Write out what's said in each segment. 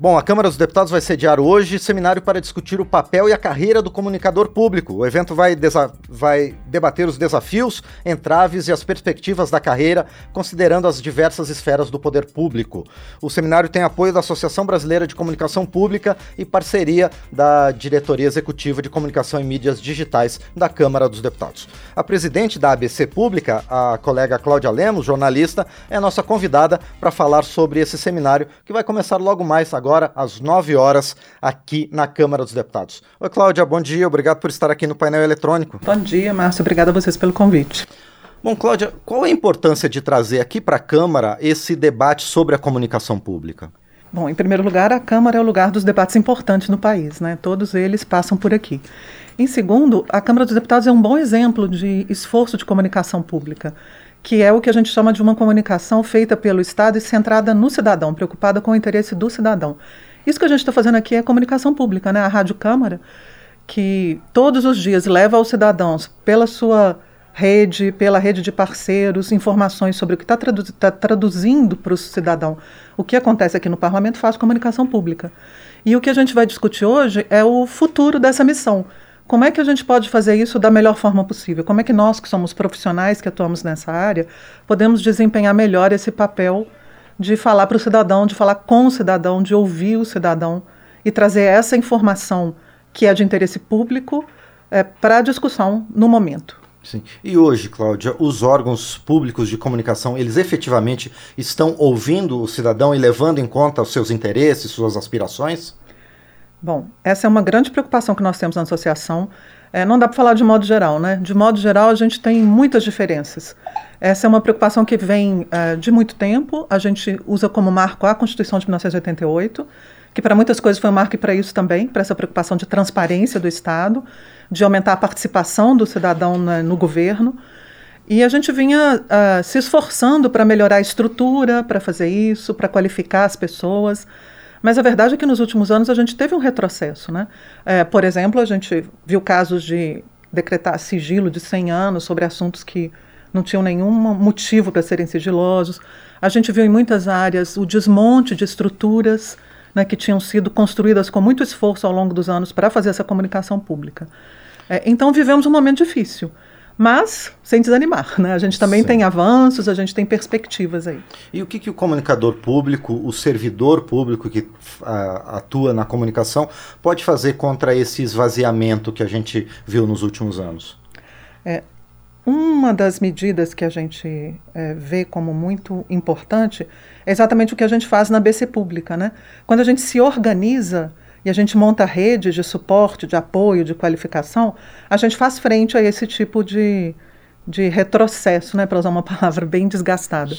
Bom, a Câmara dos Deputados vai sediar hoje seminário para discutir o papel e a carreira do comunicador público. O evento vai, vai, debater os desafios, entraves e as perspectivas da carreira, considerando as diversas esferas do poder público. O seminário tem apoio da Associação Brasileira de Comunicação Pública e parceria da Diretoria Executiva de Comunicação e Mídias Digitais da Câmara dos Deputados. A presidente da ABC Pública, a colega Cláudia Lemos, jornalista, é nossa convidada para falar sobre esse seminário que vai começar logo mais agora agora às 9 horas aqui na Câmara dos Deputados. Oi, Cláudia, bom dia, obrigado por estar aqui no painel eletrônico. Bom dia, Márcio, obrigado a vocês pelo convite. Bom, Cláudia, qual a importância de trazer aqui para a Câmara esse debate sobre a comunicação pública? Bom, em primeiro lugar, a Câmara é o lugar dos debates importantes no país, né? Todos eles passam por aqui. Em segundo, a Câmara dos Deputados é um bom exemplo de esforço de comunicação pública que é o que a gente chama de uma comunicação feita pelo Estado e centrada no cidadão, preocupada com o interesse do cidadão. Isso que a gente está fazendo aqui é comunicação pública, né? A Rádio Câmara, que todos os dias leva aos cidadãos, pela sua rede, pela rede de parceiros, informações sobre o que está tá traduzindo para o cidadão. O que acontece aqui no parlamento faz comunicação pública. E o que a gente vai discutir hoje é o futuro dessa missão. Como é que a gente pode fazer isso da melhor forma possível? Como é que nós, que somos profissionais que atuamos nessa área, podemos desempenhar melhor esse papel de falar para o cidadão, de falar com o cidadão, de ouvir o cidadão e trazer essa informação que é de interesse público é, para a discussão no momento. Sim. E hoje, Cláudia, os órgãos públicos de comunicação, eles efetivamente estão ouvindo o cidadão e levando em conta os seus interesses, suas aspirações? Bom, essa é uma grande preocupação que nós temos na associação. É, não dá para falar de modo geral, né? De modo geral, a gente tem muitas diferenças. Essa é uma preocupação que vem é, de muito tempo. A gente usa como marco a Constituição de 1988, que para muitas coisas foi um marco e para isso também, para essa preocupação de transparência do Estado, de aumentar a participação do cidadão no governo. E a gente vinha uh, se esforçando para melhorar a estrutura, para fazer isso, para qualificar as pessoas. Mas a verdade é que nos últimos anos a gente teve um retrocesso. Né? É, por exemplo, a gente viu casos de decretar sigilo de 100 anos sobre assuntos que não tinham nenhum motivo para serem sigilosos. A gente viu em muitas áreas o desmonte de estruturas né, que tinham sido construídas com muito esforço ao longo dos anos para fazer essa comunicação pública. É, então vivemos um momento difícil mas sem desanimar, né? A gente também Sim. tem avanços, a gente tem perspectivas aí. E o que, que o comunicador público, o servidor público que atua na comunicação, pode fazer contra esse esvaziamento que a gente viu nos últimos anos? É, uma das medidas que a gente é, vê como muito importante é exatamente o que a gente faz na BC Pública, né? Quando a gente se organiza e a gente monta redes de suporte, de apoio, de qualificação, a gente faz frente a esse tipo de, de retrocesso, né, para usar uma palavra bem desgastada.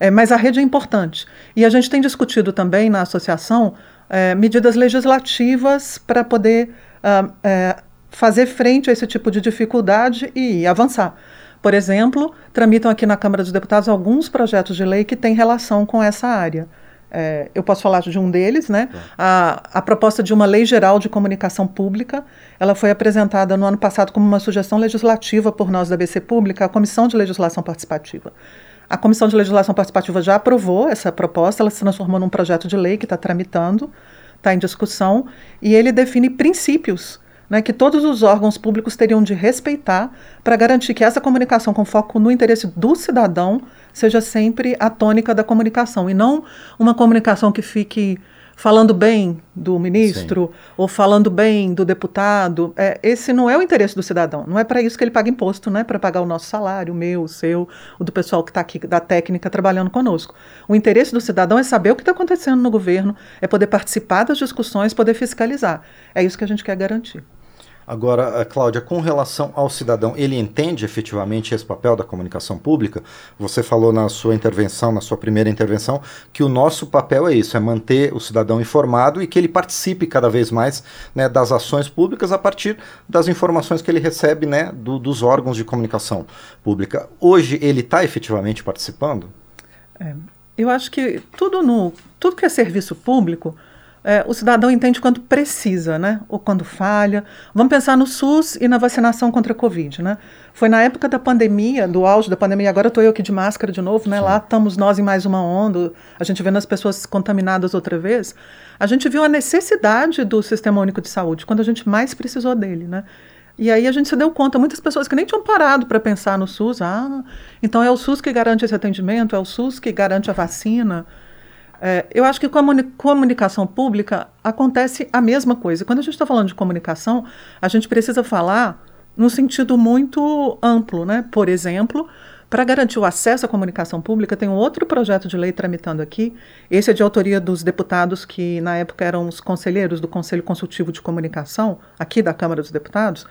É, mas a rede é importante. E a gente tem discutido também na associação é, medidas legislativas para poder uh, é, fazer frente a esse tipo de dificuldade e avançar. Por exemplo, tramitam aqui na Câmara dos Deputados alguns projetos de lei que têm relação com essa área. É, eu posso falar de um deles, né? A, a proposta de uma lei geral de comunicação pública, ela foi apresentada no ano passado como uma sugestão legislativa por nós da BC Pública, a Comissão de Legislação Participativa. A Comissão de Legislação Participativa já aprovou essa proposta, ela se transformou num projeto de lei que está tramitando, está em discussão, e ele define princípios né, que todos os órgãos públicos teriam de respeitar para garantir que essa comunicação com foco no interesse do cidadão seja sempre a tônica da comunicação e não uma comunicação que fique falando bem do ministro Sim. ou falando bem do deputado. É, esse não é o interesse do cidadão. Não é para isso que ele paga imposto, não é para pagar o nosso salário, o meu, o seu, o do pessoal que está aqui da técnica trabalhando conosco. O interesse do cidadão é saber o que está acontecendo no governo, é poder participar das discussões, poder fiscalizar. É isso que a gente quer garantir. Agora, eh, Cláudia, com relação ao cidadão, ele entende efetivamente esse papel da comunicação pública? Você falou na sua intervenção, na sua primeira intervenção, que o nosso papel é isso, é manter o cidadão informado e que ele participe cada vez mais né, das ações públicas a partir das informações que ele recebe né, do, dos órgãos de comunicação pública. Hoje ele está efetivamente participando? É, eu acho que tudo, no, tudo que é serviço público é, o cidadão entende quando precisa, né? Ou quando falha. Vamos pensar no SUS e na vacinação contra a Covid, né? Foi na época da pandemia, do auge da pandemia, agora estou eu aqui de máscara de novo, né? Sim. Lá estamos nós em mais uma onda, a gente vendo as pessoas contaminadas outra vez. A gente viu a necessidade do Sistema Único de Saúde, quando a gente mais precisou dele, né? E aí a gente se deu conta, muitas pessoas que nem tinham parado para pensar no SUS, ah, então é o SUS que garante esse atendimento, é o SUS que garante a vacina. É, eu acho que com a comunicação pública acontece a mesma coisa. Quando a gente está falando de comunicação, a gente precisa falar num sentido muito amplo, né? Por exemplo, para garantir o acesso à comunicação pública, tem um outro projeto de lei tramitando aqui. Esse é de autoria dos deputados que, na época, eram os conselheiros do Conselho Consultivo de Comunicação, aqui da Câmara dos Deputados,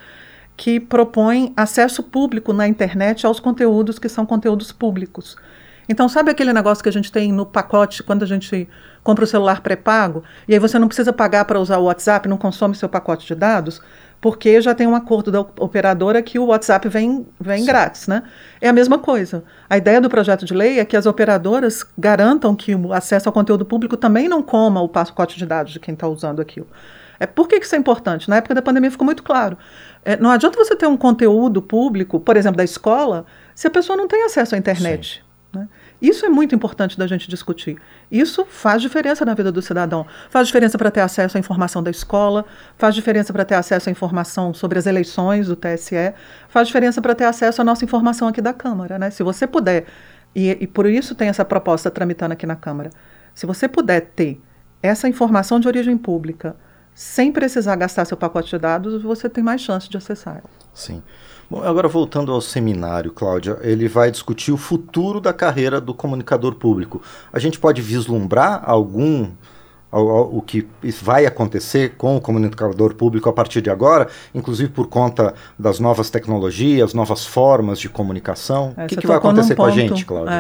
que propõe acesso público na internet aos conteúdos que são conteúdos públicos. Então, sabe aquele negócio que a gente tem no pacote quando a gente compra o celular pré-pago? E aí você não precisa pagar para usar o WhatsApp, não consome seu pacote de dados? Porque já tem um acordo da operadora que o WhatsApp vem, vem grátis, né? É a mesma coisa. A ideia do projeto de lei é que as operadoras garantam que o acesso ao conteúdo público também não coma o pacote de dados de quem está usando aquilo. É, por que, que isso é importante? Na época da pandemia ficou muito claro. É, não adianta você ter um conteúdo público, por exemplo, da escola, se a pessoa não tem acesso à internet. Né? Isso é muito importante da gente discutir. Isso faz diferença na vida do cidadão. Faz diferença para ter acesso à informação da escola, faz diferença para ter acesso à informação sobre as eleições do TSE, faz diferença para ter acesso à nossa informação aqui da Câmara. Né? Se você puder, e, e por isso tem essa proposta tramitando aqui na Câmara, se você puder ter essa informação de origem pública sem precisar gastar seu pacote de dados, você tem mais chance de acessar. Sim. Bom, agora voltando ao seminário, Cláudia, ele vai discutir o futuro da carreira do comunicador público. A gente pode vislumbrar algum o que vai acontecer com o comunicador público a partir de agora, inclusive por conta das novas tecnologias, novas formas de comunicação. É, o que, que vai acontecer com a gente, Cláudia?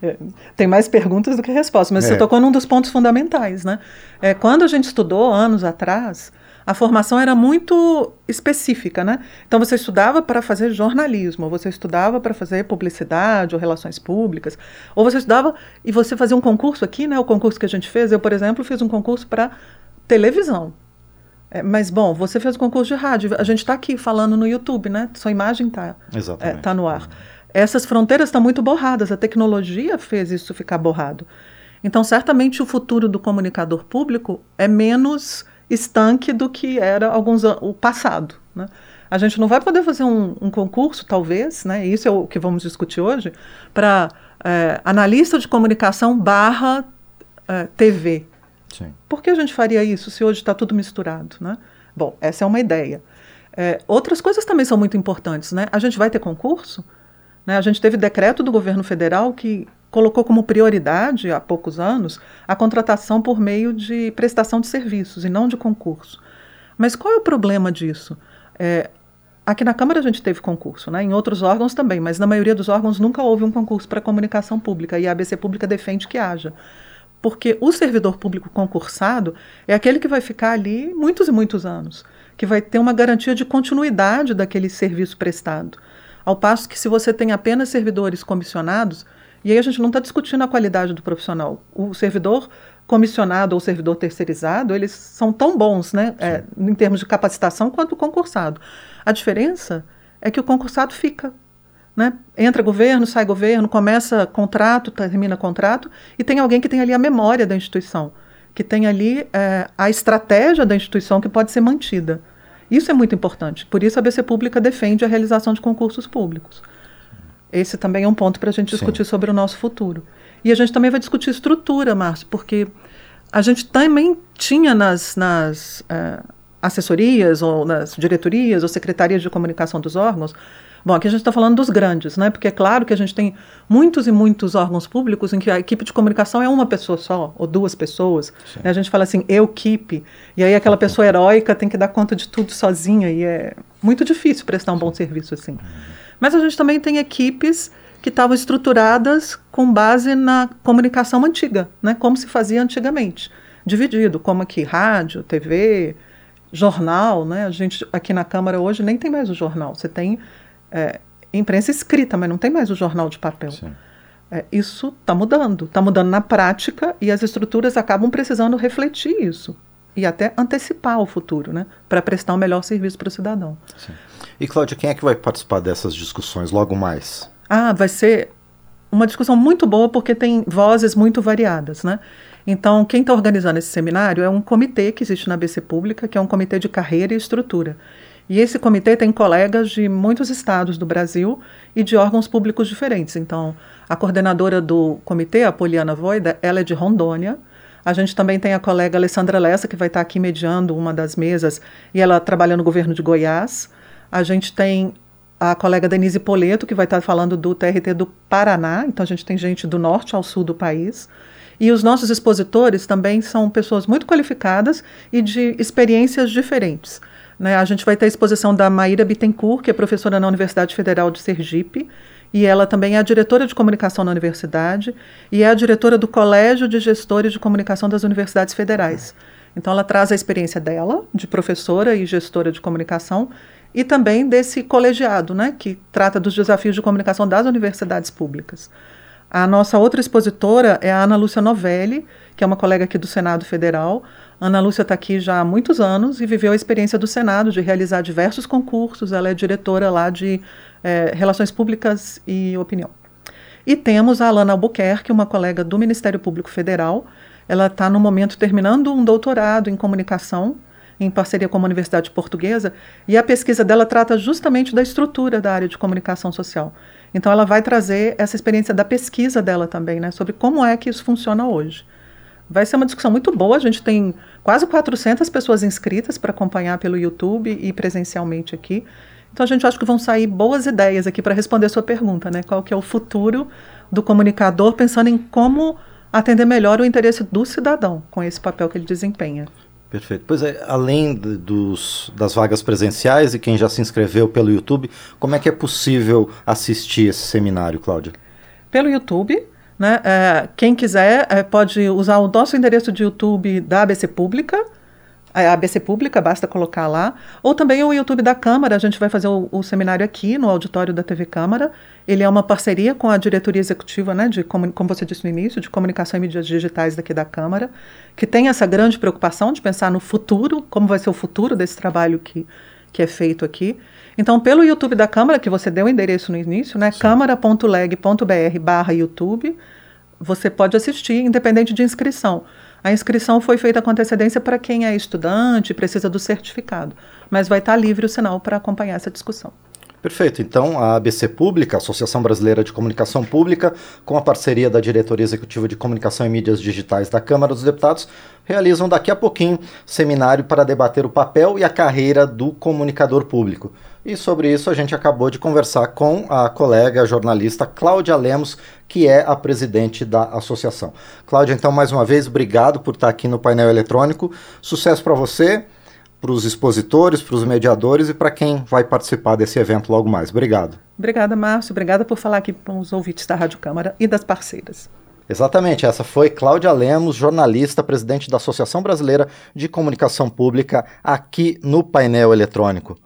É, tem mais perguntas do que respostas, mas é. você tocou num dos pontos fundamentais. Né? É, quando a gente estudou anos atrás, a formação era muito específica, né? Então você estudava para fazer jornalismo, ou você estudava para fazer publicidade ou relações públicas, ou você estudava e você fazia um concurso aqui, né? O concurso que a gente fez, eu, por exemplo, fiz um concurso para televisão. É, mas, bom, você fez o concurso de rádio, a gente está aqui falando no YouTube, né? Sua imagem está é, tá no ar. Essas fronteiras estão muito borradas, a tecnologia fez isso ficar borrado. Então, certamente o futuro do comunicador público é menos estanque do que era alguns o passado. Né? A gente não vai poder fazer um, um, concurso, talvez, né? isso é o que vamos discutir hoje, para é, analista de comunicação barra é, TV. Sim. Por que a gente faria isso se hoje está tudo misturado? Né? Bom, essa é uma ideia. É, outras coisas também são muito importantes. Né? A gente vai ter concurso? Né? A gente teve decreto do governo federal que colocou como prioridade, há poucos anos, a contratação por meio de prestação de serviços e não de concurso. Mas qual é o problema disso? É, aqui na Câmara a gente teve concurso, né? em outros órgãos também, mas na maioria dos órgãos nunca houve um concurso para comunicação pública e a ABC Pública defende que haja. Porque o servidor público concursado é aquele que vai ficar ali muitos e muitos anos, que vai ter uma garantia de continuidade daquele serviço prestado. Ao passo que, se você tem apenas servidores comissionados, e aí a gente não está discutindo a qualidade do profissional. O servidor comissionado ou servidor terceirizado, eles são tão bons, né, é, em termos de capacitação, quanto o concursado. A diferença é que o concursado fica. Né? Entra governo, sai governo, começa contrato, termina contrato, e tem alguém que tem ali a memória da instituição, que tem ali é, a estratégia da instituição que pode ser mantida. Isso é muito importante. Por isso a BC Pública defende a realização de concursos públicos. Esse também é um ponto para a gente discutir Sim. sobre o nosso futuro. E a gente também vai discutir estrutura, Márcio, porque a gente também tinha nas, nas uh, assessorias, ou nas diretorias, ou secretarias de comunicação dos órgãos. Bom, aqui a gente está falando dos grandes, né? Porque é claro que a gente tem muitos e muitos órgãos públicos em que a equipe de comunicação é uma pessoa só, ou duas pessoas. Né? A gente fala assim, eu equipe, e aí aquela pessoa heróica tem que dar conta de tudo sozinha, e é muito difícil prestar um bom serviço assim. Uhum. Mas a gente também tem equipes que estavam estruturadas com base na comunicação antiga, né? como se fazia antigamente, dividido, como aqui rádio, TV, jornal, né? A gente aqui na Câmara hoje nem tem mais o jornal, você tem é, imprensa escrita, mas não tem mais o jornal de papel. É, isso está mudando, está mudando na prática e as estruturas acabam precisando refletir isso e até antecipar o futuro, né, para prestar um melhor serviço para o cidadão. Sim. E Cláudia, quem é que vai participar dessas discussões logo mais? Ah, vai ser uma discussão muito boa porque tem vozes muito variadas, né? Então, quem está organizando esse seminário é um comitê que existe na BC Pública, que é um comitê de carreira e estrutura. E esse comitê tem colegas de muitos estados do Brasil e de órgãos públicos diferentes. Então, a coordenadora do comitê, a Poliana Voida, ela é de Rondônia. A gente também tem a colega Alessandra Lessa, que vai estar aqui mediando uma das mesas, e ela trabalha no governo de Goiás. A gente tem a colega Denise Poleto, que vai estar falando do TRT do Paraná. Então, a gente tem gente do norte ao sul do país. E os nossos expositores também são pessoas muito qualificadas e de experiências diferentes. Né? A gente vai ter a exposição da Maíra Bittencourt, que é professora na Universidade Federal de Sergipe, e ela também é a diretora de comunicação na universidade e é a diretora do Colégio de Gestores de Comunicação das Universidades Federais. Então, ela traz a experiência dela, de professora e gestora de comunicação, e também desse colegiado, né, que trata dos desafios de comunicação das universidades públicas. A nossa outra expositora é a Ana Lúcia Novelli, que é uma colega aqui do Senado Federal. Ana Lúcia está aqui já há muitos anos e viveu a experiência do Senado de realizar diversos concursos. Ela é diretora lá de é, Relações Públicas e Opinião. E temos a Alana Albuquerque, uma colega do Ministério Público Federal. Ela está, no momento, terminando um doutorado em comunicação em parceria com a Universidade Portuguesa, e a pesquisa dela trata justamente da estrutura da área de comunicação social. Então, ela vai trazer essa experiência da pesquisa dela também, né, sobre como é que isso funciona hoje. Vai ser uma discussão muito boa. A gente tem quase 400 pessoas inscritas para acompanhar pelo YouTube e presencialmente aqui. Então, a gente acha que vão sair boas ideias aqui para responder a sua pergunta, né? Qual que é o futuro do comunicador, pensando em como atender melhor o interesse do cidadão com esse papel que ele desempenha. Perfeito. Pois é, além de, dos, das vagas presenciais e quem já se inscreveu pelo YouTube, como é que é possível assistir esse seminário, Cláudia? Pelo YouTube, né? É, quem quiser é, pode usar o nosso endereço de YouTube da ABC Pública, a ABC Pública, basta colocar lá. Ou também o YouTube da Câmara, a gente vai fazer o, o, seminário aqui no auditório da TV Câmara. Ele é uma parceria com a diretoria executiva, né, de, como, como você disse no início, de comunicação e mídias digitais daqui da Câmara, que tem essa grande preocupação de pensar no futuro, como vai ser o futuro desse trabalho que, que é feito aqui. Então, pelo YouTube da Câmara, que você deu o endereço no início, né, câmara.leg.br barra YouTube, você pode assistir, independente de inscrição. A inscrição foi feita com antecedência para quem é estudante, precisa do certificado, mas vai estar livre o sinal para acompanhar essa discussão. Perfeito. Então, a ABC Pública, Associação Brasileira de Comunicação Pública, com a parceria da Diretoria Executiva de Comunicação e Mídias Digitais da Câmara dos Deputados, realizam daqui a pouquinho seminário para debater o papel e a carreira do comunicador público. E sobre isso a gente acabou de conversar com a colega jornalista Cláudia Lemos, que é a presidente da associação. Cláudia, então, mais uma vez, obrigado por estar aqui no painel eletrônico. Sucesso para você para os expositores, para os mediadores e para quem vai participar desse evento logo mais. Obrigado. Obrigada, Márcio. Obrigada por falar aqui com os ouvintes da Rádio Câmara e das parceiras. Exatamente, essa foi Cláudia Lemos, jornalista, presidente da Associação Brasileira de Comunicação Pública, aqui no painel eletrônico.